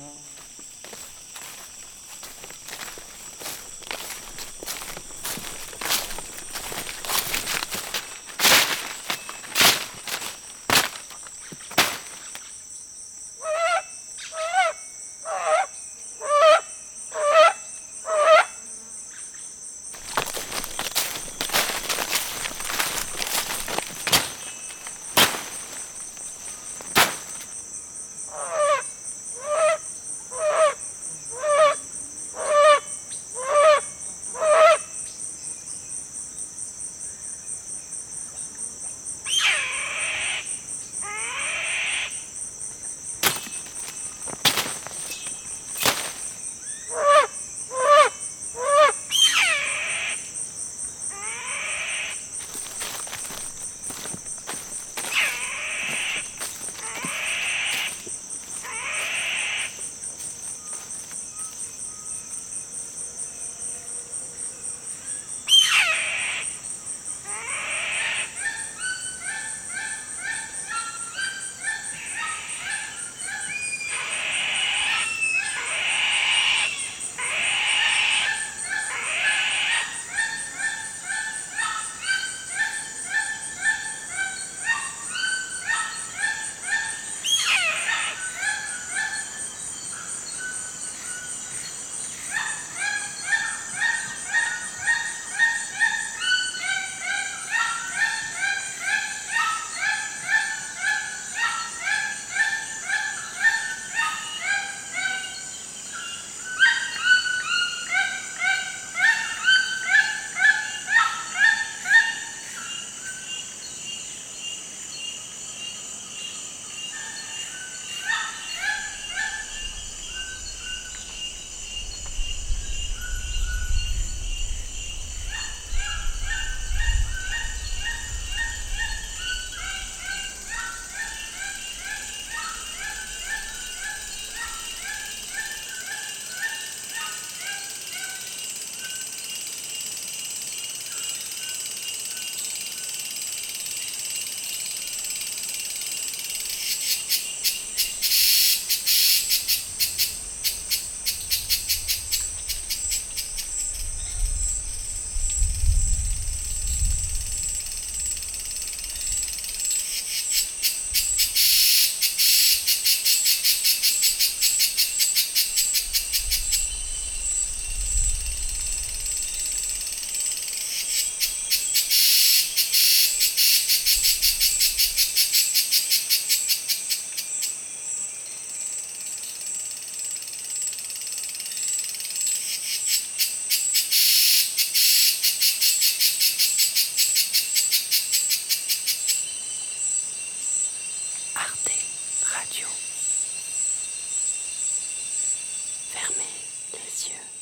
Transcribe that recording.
Mm-hmm. Fermez les yeux.